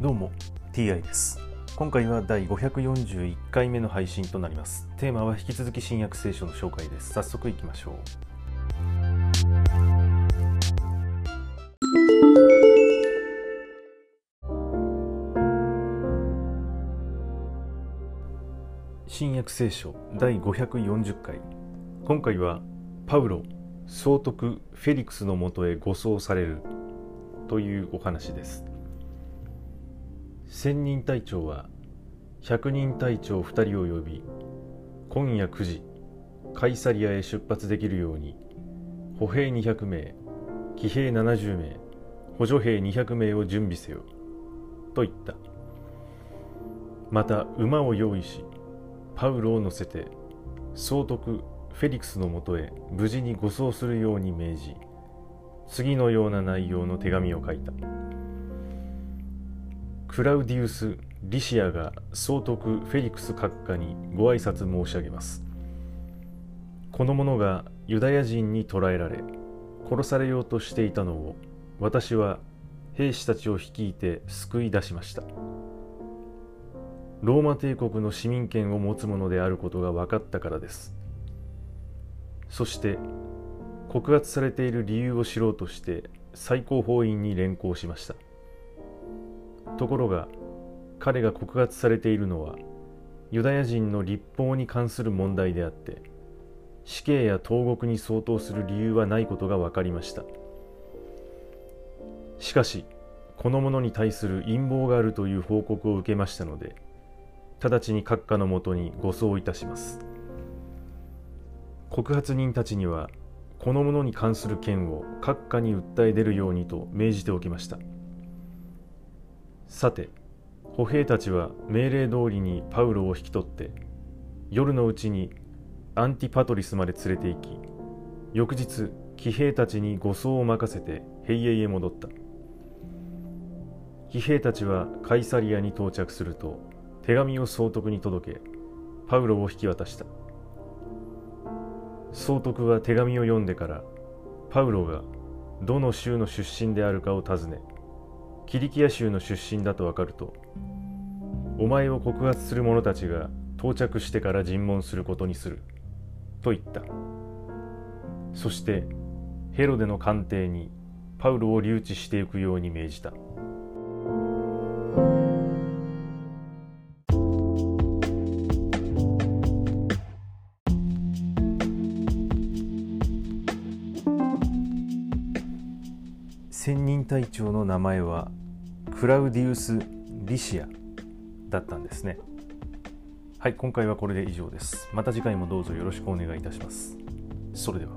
どうも TI です。今回は第541回目の配信となります。テーマは引き続き新約聖書の紹介です。早速いきましょう。新約聖書第540回。今回はパウロ総督フェリクスのもとへ護送されるというお話です。千人隊長は百人隊長2人を呼び今夜9時カイサリアへ出発できるように歩兵200名騎兵70名補助兵200名を準備せよと言った。また馬を用意しパウロを乗せて総督フェリクスのもとへ無事に護送するように命じ次のような内容の手紙を書いた。クラウディウス・リシアが総督フェリクス閣下にご挨拶申し上げます。この者がユダヤ人に捕らえられ殺されようとしていたのを私は兵士たちを率いて救い出しました。ローマ帝国の市民権を持つ者であることが分かったからです。そして告発されている理由を知ろうとして最高法院に連行しました。ところが彼が告発されているのはユダヤ人の立法に関する問題であって死刑や投獄に相当する理由はないことが分かりました。しかしこの者に対する陰謀があるという報告を受けましたので直ちに閣下のもとに護送いたします。告発人たちにはこの者に関する件を閣下に訴え出るようにと命じておきました。さて歩兵たちは命令通りにパウロを引き取って夜のうちにアンティパトリスまで連れて行き翌日騎兵たちに護送を任せて兵営へ戻った。騎兵たちはカイサリアに到着すると手紙を総督に届けパウロを引き渡した。総督は手紙を読んでからパウロがどの州の出身であるかを尋ねキリキア州の出身だと分かるとお前を告発する者たちが到着してから尋問することにすると言った。そしてヘロデの官邸にパウロを留置していくように命じた。千人隊長の名前はクラウディウス・リシアだったんですね。はい今回はこれで以上です。また次回もどうぞよろしくお願いいたします。それでは。